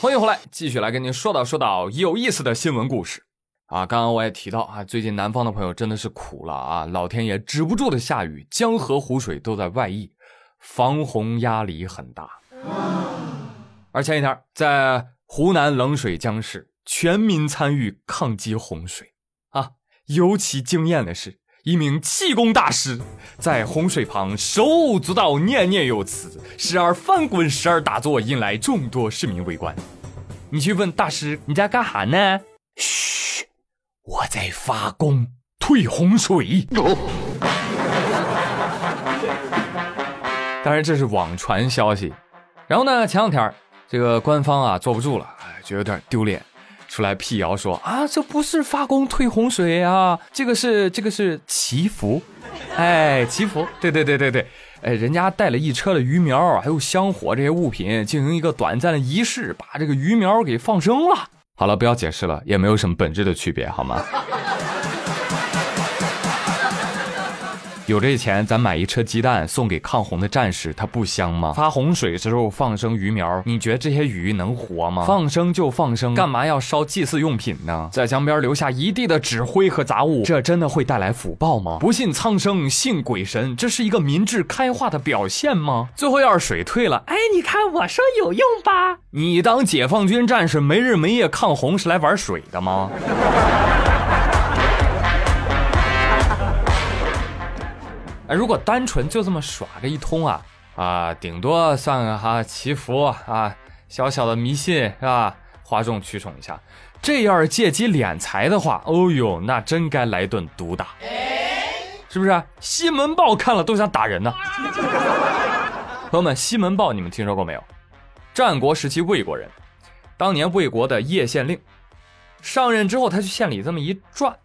欢迎回来，继续来跟您说道说道有意思的新闻故事啊！刚刚我也提到啊，最近南方的朋友真的是苦了啊，老天爷止不住的下雨，江河湖水都在外溢，防洪压力很大。而前一天在湖南冷水江市，全民参与抗击洪水啊，尤其惊艳的是。一名气功大师在洪水旁手舞足蹈、念念有词，时而翻滚，时而打坐，引来众多市民围观。你去问大师：“你在干哈呢？”“嘘，我在发功退洪水。”当然这是网传消息。然后呢，前两天这个官方啊坐不住了，哎，就有点丢脸。出来辟谣说啊，这不是发功退洪水啊，这个是这个是祈福，哎，祈福，对对对对对，哎，人家带了一车的鱼苗，还有香火这些物品，进行一个短暂的仪式，把这个鱼苗给放生了。好了，不要解释了，也没有什么本质的区别，好吗？有这钱，咱买一车鸡蛋送给抗洪的战士，它不香吗？发洪水时候放生鱼苗，你觉得这些鱼能活吗？放生就放生，干嘛要烧祭祀用品呢？在江边留下一地的纸灰和杂物，这真的会带来福报吗？不信苍生，信鬼神，这是一个民智开化的表现吗？最后要是水退了，哎，你看我说有用吧？你当解放军战士没日没夜抗洪是来玩水的吗？哎，如果单纯就这么耍个一通啊啊，顶多算个哈祈福啊，小小的迷信是吧？哗众取宠一下。这要是借机敛财的话，哦呦，那真该来顿毒打，是不是？西门豹看了都想打人呢。朋友们，西门豹你们听说过没有？战国时期魏国人，当年魏国的叶县令，上任之后他去县里这么一转，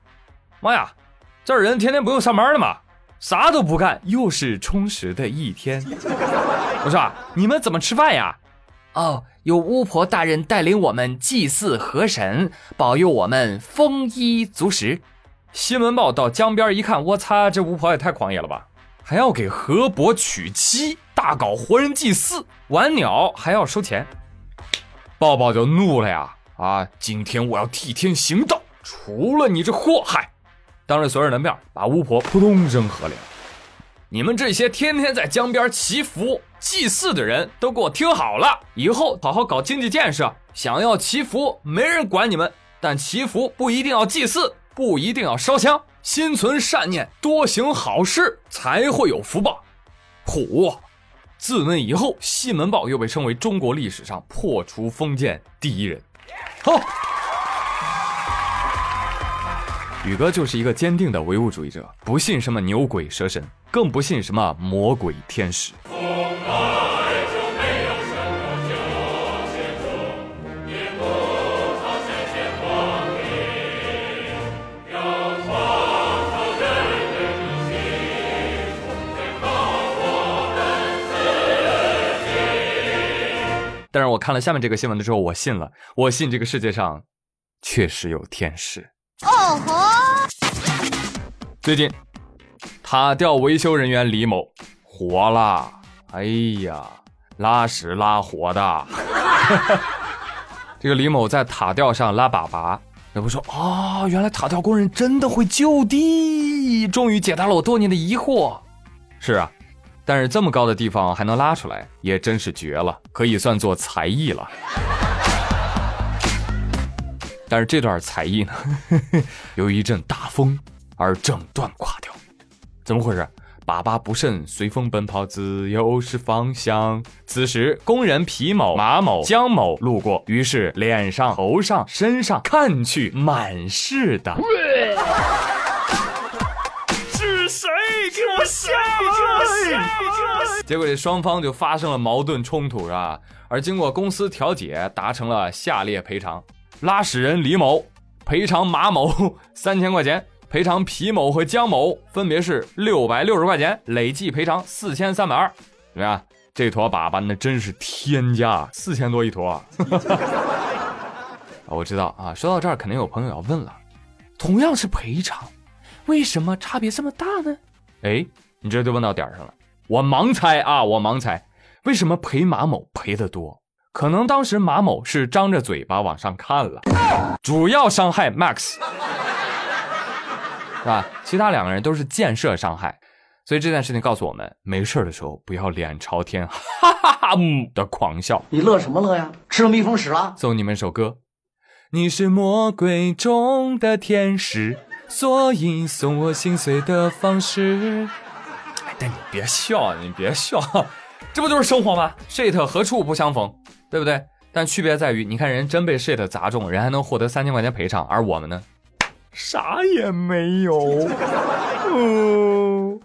妈呀，这人天天不用上班了吗？啥都不干，又是充实的一天。我说，你们怎么吃饭呀？哦，有巫婆大人带领我们祭祀河神，保佑我们丰衣足食。西门豹到江边一看，我擦，这巫婆也太狂野了吧！还要给河伯娶妻，大搞活人祭祀，玩鸟还要收钱。豹豹就怒了呀！啊，今天我要替天行道，除了你这祸害。当着所有人的面，把巫婆扑通扔河里。你们这些天天在江边祈福祭祀的人都给我听好了，以后好好搞经济建设。想要祈福，没人管你们，但祈福不一定要祭祀，不一定要烧香，心存善念，多行好事，才会有福报。虎！自那以后，西门豹又被称为中国历史上破除封建第一人。好。宇哥就是一个坚定的唯物主义者，不信什么牛鬼蛇神，更不信什么魔鬼天使。但是我看了下面这个新闻的时候，我信了，我信这个世界上确实有天使。哦吼！最近，塔吊维修人员李某火了。哎呀，拉屎拉活的。这个李某在塔吊上拉粑粑，有不说啊，原来塔吊工人真的会就地，终于解答了我多年的疑惑。是啊，但是这么高的地方还能拉出来，也真是绝了，可以算作才艺了。但是这段才艺呢，由于一阵大风而整段垮掉，怎么回事？粑粑不慎随风奔跑，自由是方向。此时，工人皮某、马某、江某路过，于是脸上、头上、身上看去满是的。是谁给我下来？结果这双方就发生了矛盾冲突，是吧？而经过公司调解，达成了下列赔偿。拉屎人李某赔偿马某 三千块钱，赔偿皮某和江某分别是六百六十块钱，累计赔偿四千三百二。怎么样？这坨粑粑那真是天价，四千多一坨。啊，我知道啊。说到这儿，肯定有朋友要问了：同样是赔偿，为什么差别这么大呢？哎，你这就问到点上了。我盲猜啊，我盲猜，为什么赔马某赔的多？可能当时马某是张着嘴巴往上看了，主要伤害 Max，是吧？其他两个人都是建设伤害，所以这件事情告诉我们，没事的时候不要脸朝天，哈哈哈的狂笑。你乐什么乐呀？吃了蜜蜂屎了？送你们首歌，你是魔鬼中的天使，所以送我心碎的方式。哎，但你别笑，你别笑，这不就是生活吗？shit 何处不相逢，对不对？但区别在于，你看人真被 shit 砸中，人还能获得三千块钱赔偿，而我们呢？啥也没有。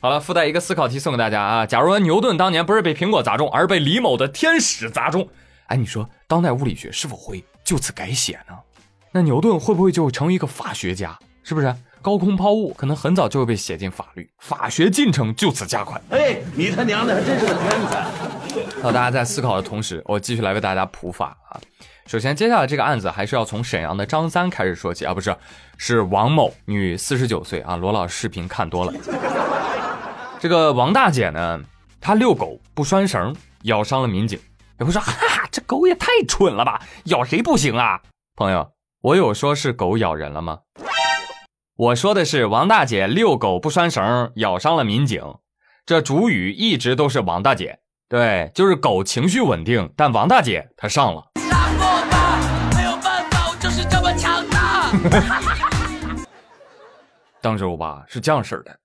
好了，附带一个思考题送给大家啊！假如牛顿当年不是被苹果砸中，而是被李某的天使砸中，哎，你说当代物理学是否会就此改写呢？那牛顿会不会就成为一个法学家？是不是？高空抛物可能很早就会被写进法律，法学进程就此加快。哎，你他娘的还真是个天才！好，大家在思考的同时，我继续来为大家普法啊。首先，接下来这个案子还是要从沈阳的张三开始说起啊，不是，是王某，女，四十九岁啊。罗老师视频看多了，这个王大姐呢，她遛狗不拴绳，咬伤了民警。有朋友说，哈哈，这狗也太蠢了吧，咬谁不行啊？朋友，我有说是狗咬人了吗？我说的是王大姐遛狗不拴绳，咬伤了民警。这主语一直都是王大姐，对，就是狗情绪稳定，但王大姐她上了。当时我吧是这样式的，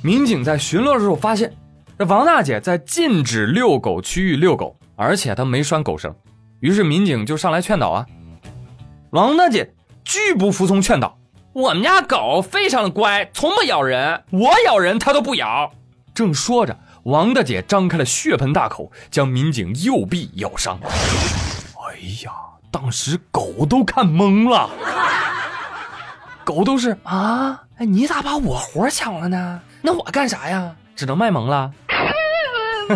民警在巡逻的时候发现，这王大姐在禁止遛狗区域遛狗，而且她没拴狗绳，于是民警就上来劝导啊。王大姐拒不服从劝导，我们家狗非常的乖，从不咬人，我咬人它都不咬。正说着，王大姐张开了血盆大口，将民警右臂咬伤。哎呀，当时狗都看懵了。狗都是啊，哎，你咋把我活抢了呢？那我干啥呀？只能卖萌了。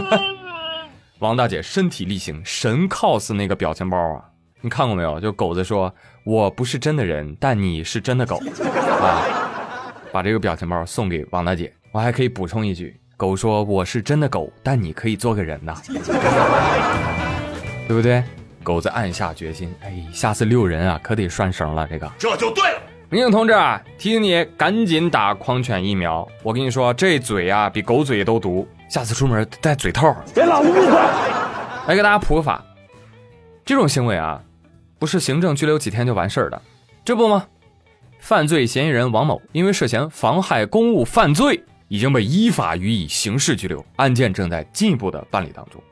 王大姐身体力行，神 cos 那个表情包啊，你看过没有？就狗子说：“我不是真的人，但你是真的狗。”啊，把这个表情包送给王大姐。我还可以补充一句：狗说：“我是真的狗，但你可以做个人呐。” 对不对？狗子暗下决心，哎，下次遛人啊，可得拴绳了。这个这就对了。民警同志啊，提醒你赶紧打狂犬疫苗。我跟你说，这嘴啊比狗嘴都毒，下次出门戴嘴套。给老子闭嘴！来给大家普个法，这种行为啊，不是行政拘留几天就完事儿的，这不吗？犯罪嫌疑人王某因为涉嫌妨害公务犯罪，已经被依法予以刑事拘留，案件正在进一步的办理当中。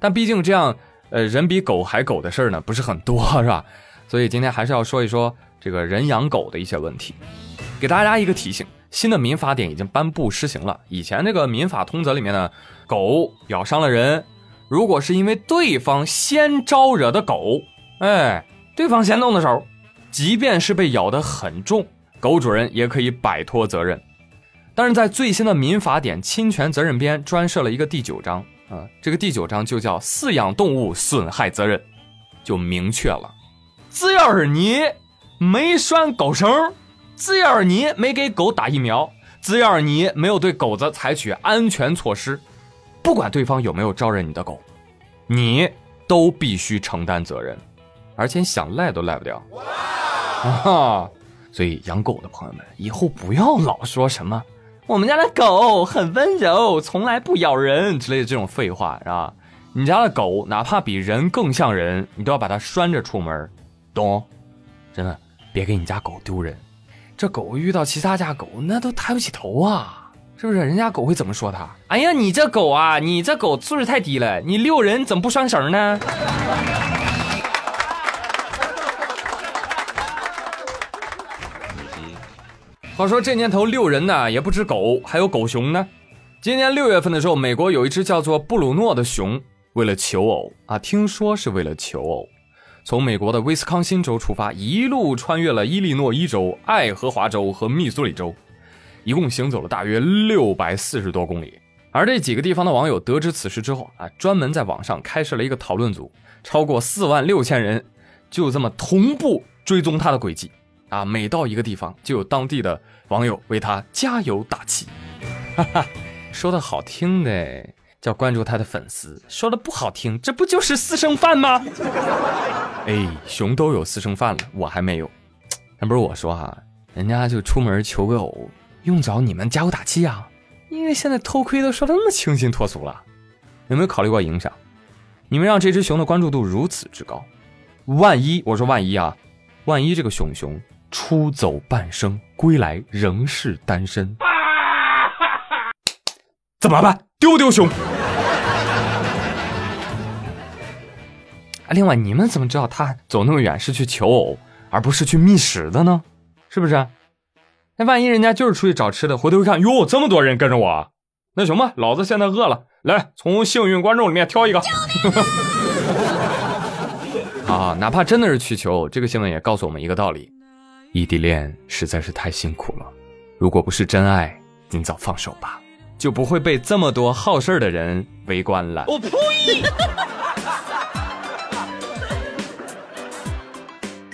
但毕竟这样，呃，人比狗还狗的事儿呢，不是很多，是吧？所以今天还是要说一说。这个人养狗的一些问题，给大家一个提醒：新的民法典已经颁布施行了。以前这个民法通则里面呢，狗咬伤了人，如果是因为对方先招惹的狗，哎，对方先动的手，即便是被咬得很重，狗主人也可以摆脱责任。但是在最新的民法典侵权责任编专设了一个第九章啊，这个第九章就叫饲养动物损害责任，就明确了，只要是你。没拴狗绳，只要你没给狗打疫苗，只要你没有对狗子采取安全措施，不管对方有没有招惹你的狗，你都必须承担责任，而且想赖都赖不掉。啊！所以养狗的朋友们，以后不要老说什么我们家的狗很温柔，从来不咬人之类的这种废话，是吧？你家的狗哪怕比人更像人，你都要把它拴着出门，懂？真的。别给你家狗丢人，这狗遇到其他家狗，那都抬不起头啊，是不是？人家狗会怎么说它？哎呀，你这狗啊，你这狗素质太低了，你遛人怎么不拴绳呢？话说这年头遛人呢，也不止狗，还有狗熊呢。今年六月份的时候，美国有一只叫做布鲁诺的熊，为了求偶啊，听说是为了求偶。从美国的威斯康星州出发，一路穿越了伊利诺伊州、爱荷华州和密苏里州，一共行走了大约六百四十多公里。而这几个地方的网友得知此事之后啊，专门在网上开设了一个讨论组，超过四万六千人，就这么同步追踪他的轨迹啊。每到一个地方，就有当地的网友为他加油打气。哈哈，说的好听的，叫关注他的粉丝。说的不好听，这不就是私生饭吗？哎，熊都有私生饭了，我还没有。那不是我说哈，人家就出门求个偶，用着你们加油打气啊？因为现在偷窥都说的那么清新脱俗了，有没有考虑过影响？你们让这只熊的关注度如此之高，万一我说万一啊，万一这个熊熊出走半生，归来仍是单身，怎么办？丢丢熊？啊，另外你们怎么知道他走那么远是去求偶，而不是去觅食的呢？是不是？那万一人家就是出去找吃的，回头一看，哟，这么多人跟着我，那行吧，老子现在饿了，来，从幸运观众里面挑一个。啊，哪怕真的是去求偶，这个新闻也告诉我们一个道理：异地恋实在是太辛苦了。如果不是真爱，尽早放手吧，就不会被这么多好事儿的人围观了。我呸！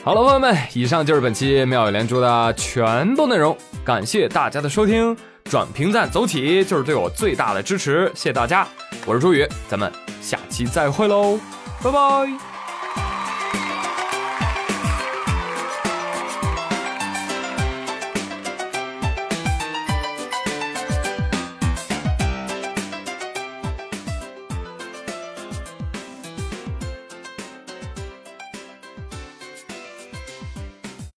好了，朋友们，以上就是本期妙语连珠的全部内容。感谢大家的收听，转评赞走起，就是对我最大的支持，谢谢大家。我是朱宇，咱们下期再会喽，拜拜。